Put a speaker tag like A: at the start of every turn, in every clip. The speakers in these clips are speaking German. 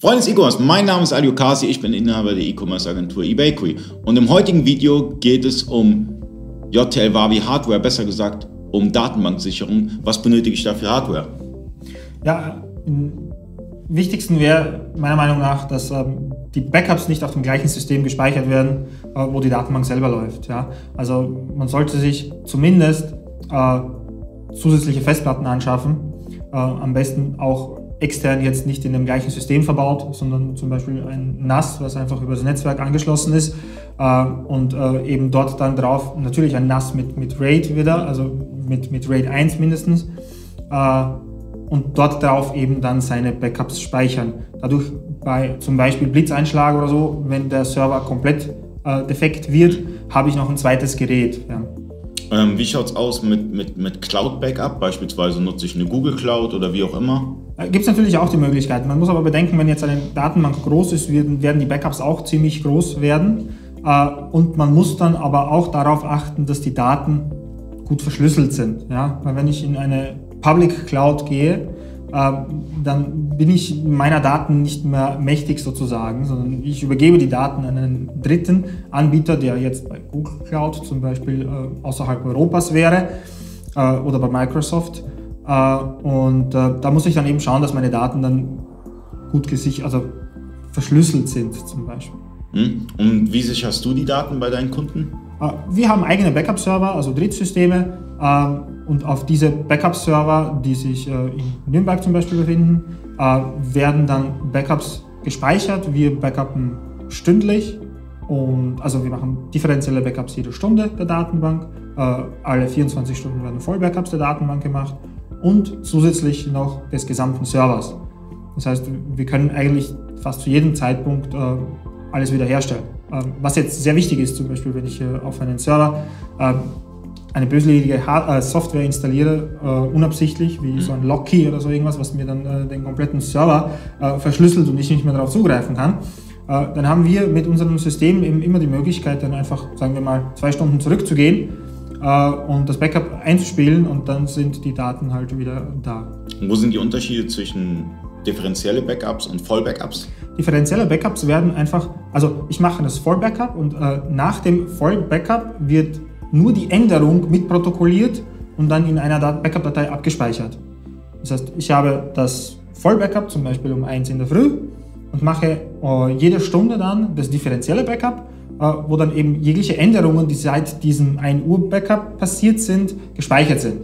A: Freunde des E-Commerce, mein Name ist Ali Okasi, ich bin Inhaber der E-Commerce-Agentur eBakery und im heutigen Video geht es um JTL Wavi Hardware, besser gesagt um Datenbanksicherung. Was benötige ich da für Hardware?
B: Ja, am wichtigsten wäre meiner Meinung nach, dass ähm, die Backups nicht auf dem gleichen System gespeichert werden, äh, wo die Datenbank selber läuft. Ja? Also man sollte sich zumindest äh, zusätzliche Festplatten anschaffen, äh, am besten auch extern jetzt nicht in dem gleichen System verbaut, sondern zum Beispiel ein NAS, was einfach über das Netzwerk angeschlossen ist äh, und äh, eben dort dann drauf natürlich ein NAS mit, mit RAID wieder, also mit, mit RAID 1 mindestens äh, und dort drauf eben dann seine Backups speichern. Dadurch bei zum Beispiel Blitzeinschlag oder so, wenn der Server komplett äh, defekt wird, habe ich noch ein zweites Gerät. Ja.
A: Ähm, wie schaut es aus mit, mit, mit Cloud-Backup? Beispielsweise nutze ich eine Google Cloud oder wie auch immer?
B: Äh, Gibt es natürlich auch die Möglichkeit. Man muss aber bedenken, wenn jetzt eine Datenbank groß ist, werden, die Backups auch ziemlich groß werden. Äh, und man muss dann aber auch darauf achten, dass die Daten gut verschlüsselt sind. Ja? Weil wenn ich in eine Public Cloud gehe, ähm, dann bin ich meiner Daten nicht mehr mächtig sozusagen, sondern ich übergebe die Daten an einen dritten Anbieter, der jetzt bei Google Cloud zum Beispiel äh, außerhalb Europas wäre äh, oder bei Microsoft. Äh, und da muss ich dann eben schauen, dass meine Daten dann gut gesichert, also verschlüsselt sind zum Beispiel.
A: Hm? Und wie sicherst du die Daten bei deinen Kunden?
B: Wir haben eigene Backup-Server, also Drittsysteme. Und auf diese Backup-Server, die sich äh, in Nürnberg zum Beispiel befinden, äh, werden dann Backups gespeichert. Wir backuppen stündlich und also wir machen differenzielle Backups jede Stunde der Datenbank. Äh, alle 24 Stunden werden Vollbackups der Datenbank gemacht und zusätzlich noch des gesamten Servers. Das heißt, wir können eigentlich fast zu jedem Zeitpunkt alles wiederherstellen. Ähm, was jetzt sehr wichtig ist, zum Beispiel, wenn ich auf einen Server ähm, eine böswillige äh, Software installiere, äh, unabsichtlich, wie so ein Lockkey oder so irgendwas, was mir dann äh, den kompletten Server äh, verschlüsselt und ich nicht mehr darauf zugreifen kann, äh, dann haben wir mit unserem System eben immer die Möglichkeit, dann einfach, sagen wir mal, zwei Stunden zurückzugehen äh, und das Backup einzuspielen und dann sind die Daten halt wieder da.
A: Und wo sind die Unterschiede zwischen differenzielle Backups und Vollbackups?
B: Differenzielle Backups werden einfach, also ich mache das Vollbackup und nach dem Vollbackup wird nur die Änderung mitprotokolliert und dann in einer Backup-Datei abgespeichert. Das heißt, ich habe das Vollbackup zum Beispiel um 1 in der Früh und mache äh, jede Stunde dann das differenzielle Backup, äh, wo dann eben jegliche Änderungen, die seit diesem 1 Uhr Backup passiert sind, gespeichert sind.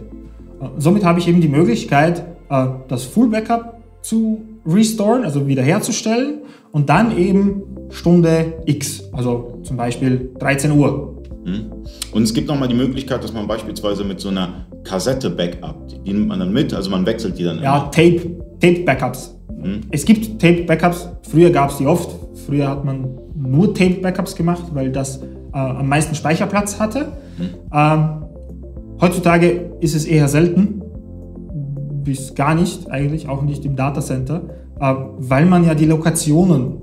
B: Äh, somit habe ich eben die Möglichkeit, äh, das Full Backup zu restoren, also wiederherzustellen und dann eben Stunde X, also zum Beispiel 13 Uhr
A: hm? Und es gibt nochmal die Möglichkeit, dass man beispielsweise mit so einer Kassette Backup, die nimmt man dann mit, also man wechselt die dann
B: ja, immer. Tape, Tape Backups. Hm? Es gibt Tape Backups, früher gab es die oft. Früher hat man nur Tape Backups gemacht, weil das äh, am meisten Speicherplatz hatte. Hm? Ähm, heutzutage ist es eher selten, bis gar nicht eigentlich, auch nicht im Datacenter, äh, weil man ja die Lokationen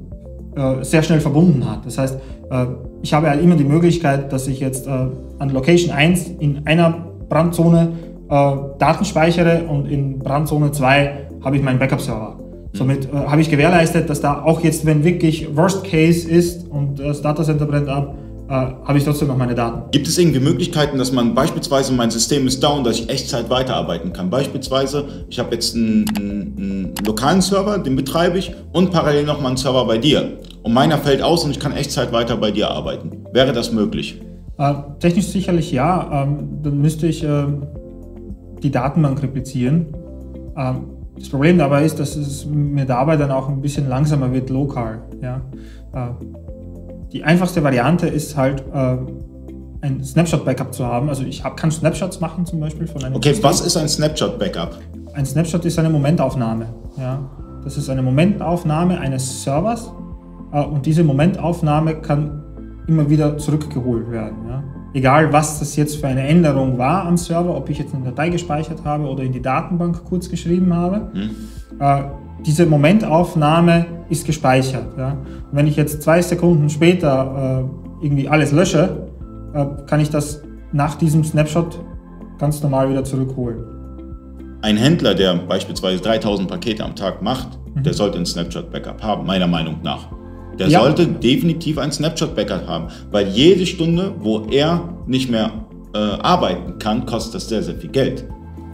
B: äh, sehr schnell verbunden hat. Das heißt, äh, ich habe halt immer die Möglichkeit, dass ich jetzt äh, an Location 1 in einer Brandzone äh, Daten speichere und in Brandzone 2 habe ich meinen Backup-Server. Somit äh, habe ich gewährleistet, dass da auch jetzt, wenn wirklich Worst Case ist und das Datacenter brennt ab, äh, habe ich trotzdem noch meine Daten.
A: Gibt es irgendwie Möglichkeiten, dass man beispielsweise mein System ist down, dass ich Echtzeit weiterarbeiten kann? Beispielsweise, ich habe jetzt einen, einen, einen, lokalen Server, den betreibe ich und parallel noch mal einen Server bei dir. Und meiner fällt aus und ich kann Echtzeit weiter bei dir arbeiten. Wäre das möglich?
B: Äh, technisch sicherlich ja. Ähm, dann müsste ich äh, die Datenbank replizieren. Ähm, das Problem dabei ist, dass es mir dabei dann auch ein bisschen langsamer wird lokal. Ja? Äh, die einfachste Variante ist halt, äh, ein Snapshot-Backup zu haben. Also ich hab, kann Snapshots machen zum Beispiel von
A: einem. Okay, System. was ist ein Snapshot-Backup?
B: Ein Snapshot ist eine Momentaufnahme. Ja? Das ist eine Momentaufnahme eines Servers äh, und diese Momentaufnahme kann immer wieder zurückgeholt werden. Ja? Egal, was das jetzt für eine Änderung war am Server, ob ich jetzt eine Datei gespeichert habe oder in die Datenbank kurz geschrieben habe. Hm. Äh, diese Momentaufnahme ist gespeichert. Ja? Und wenn ich jetzt zwei Sekunden später äh, irgendwie alles lösche, äh, kann ich das nach diesem Snapshot ganz normal wieder zurückholen.
A: Ein Händler, der beispielsweise 3000 Pakete am Tag macht, der sollte ein Snapshot-Backup haben, meiner Meinung nach. Der
B: Ja.
A: sollte definitiv ein Snapshot-Backup haben, weil jede Stunde, wo er nicht mehr äh, arbeiten kann, kostet das sehr, sehr viel Geld.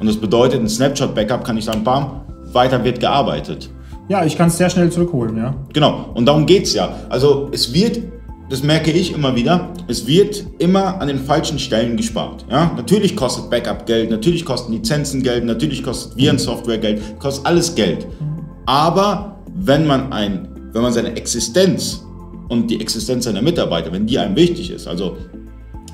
A: Und das bedeutet, ein Snapshot-Backup kann ich sagen, bam, weiter wird gearbeitet.
B: Ja, ich kann es sehr schnell zurückholen, ja.
A: Genau, und darum geht's ja. Also es wird, das merke ich immer wieder, es wird immer an den falschen Stellen gespart. Ja? Natürlich kostet Backup Geld, natürlich kosten Lizenzen Geld, natürlich kostet Virensoftware Geld, kostet alles Geld. Aber wenn man ein, wenn man seine Existenz und die Existenz seiner Mitarbeiter, wenn die einem wichtig ist, also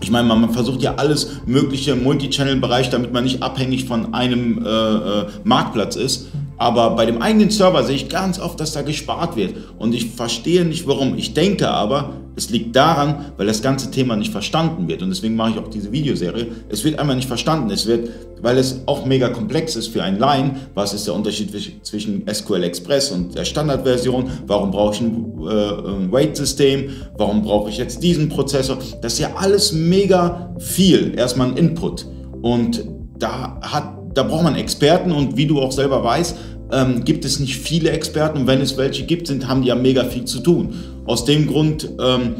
A: ich meine, man versucht ja alles mögliche im Multichannel-Bereich, damit man nicht abhängig von einem äh, äh, Marktplatz ist. Aber bei dem eigenen Server sehe ich ganz oft, dass da gespart wird. Und ich verstehe nicht warum. Ich denke aber, es liegt daran, weil das ganze Thema nicht verstanden wird. Und deswegen mache ich auch diese Videoserie. Es wird einmal nicht verstanden. Es wird, weil es auch mega komplex ist für einen Laien. Was ist der Unterschied zwischen- SQL Express und der Standardversion? Warum brauche ich ein, äh, Wait-System? Warum brauche ich jetzt diesen Prozessor? Das ist ja alles mega viel. Erstmal ein Input. Und da hat da braucht man Experten und wie du auch selber weißt, ähm, gibt es nicht viele Experten und wenn es welche gibt, sind, haben die ja mega viel zu tun. Aus dem Grund, ähm,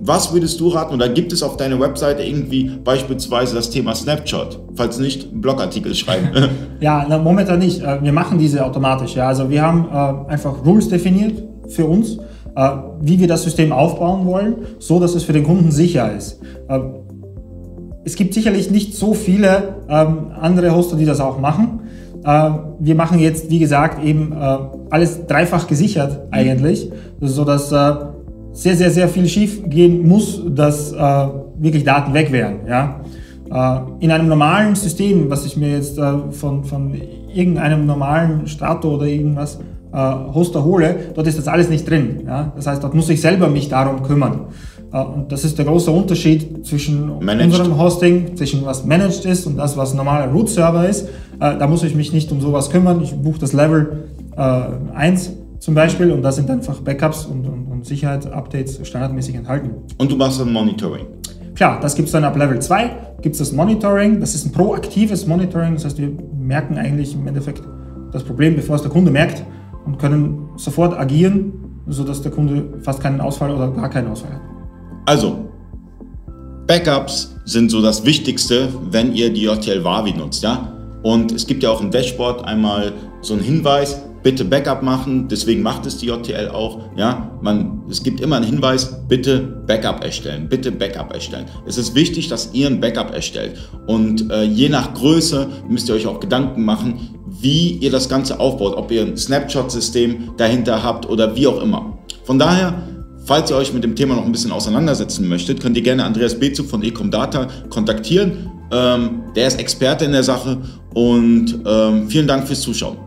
A: was würdest du raten oder gibt es auf deiner Webseite irgendwie beispielsweise das Thema Snapshot? Falls nicht, einen Blogartikel schreiben.
B: Ja, na, momentan nicht. Äh, Wir machen diese automatisch. Ja. Also wir haben äh, einfach Rules definiert für uns, äh, wie wir das System aufbauen wollen, so dass es für den Kunden sicher ist. Äh, es gibt sicherlich nicht so viele ähm, andere Hoster, die das auch machen. Äh, wir machen jetzt, wie gesagt, eben äh, alles dreifach gesichert eigentlich, so dass äh, sehr, sehr, sehr viel schief gehen muss, dass äh, wirklich Daten weg wären. Ja? In einem normalen System, was ich mir jetzt von, von irgendeinem normalen Strato oder irgendwas Hoster hole, dort ist das alles nicht drin. Ja? Das heißt, dort muss ich selber mich darum kümmern. Äh, und das ist der große Unterschied zwischen
A: Managed.
B: unserem Hosting, zwischen was managed ist und das, was normaler Root-Server ist. Äh, da muss ich mich nicht um sowas kümmern. Ich buche das Level äh, 1 zum Beispiel und da sind einfach Backups und, und, und Sicherheitsupdates standardmäßig enthalten.
A: und du machst ein Monitoring.
B: Klar, das gibt es dann ab Level 2, gibt es das Monitoring, das ist ein proaktives Monitoring, das heißt, wir merken eigentlich im Endeffekt das Problem, bevor es der Kunde merkt und können sofort agieren, sodass der Kunde fast keinen Ausfall oder gar keinen Ausfall hat.
A: Also, Backups sind so das Wichtigste, wenn ihr die JTL Wavi nutzt, ja? Und es gibt ja auch im Dashboard einmal so einen Hinweis, bitte Backup machen, deswegen macht es die JTL auch, ja? Man, es gibt immer einen Hinweis, bitte Backup erstellen, bitte Backup erstellen. Es ist wichtig, dass ihr ein Backup erstellt und äh, je nach Größe müsst ihr euch auch Gedanken machen, wie ihr das Ganze aufbaut, ob ihr ein Snapshot-System dahinter habt oder wie auch immer. Von daher, Falls ihr euch mit dem Thema noch ein bisschen auseinandersetzen möchtet, könnt ihr gerne Andreas Bezug von Ecomdata kontaktieren. Ähm, der ist Experte in der Sache und ähm, vielen Dank fürs Zuschauen.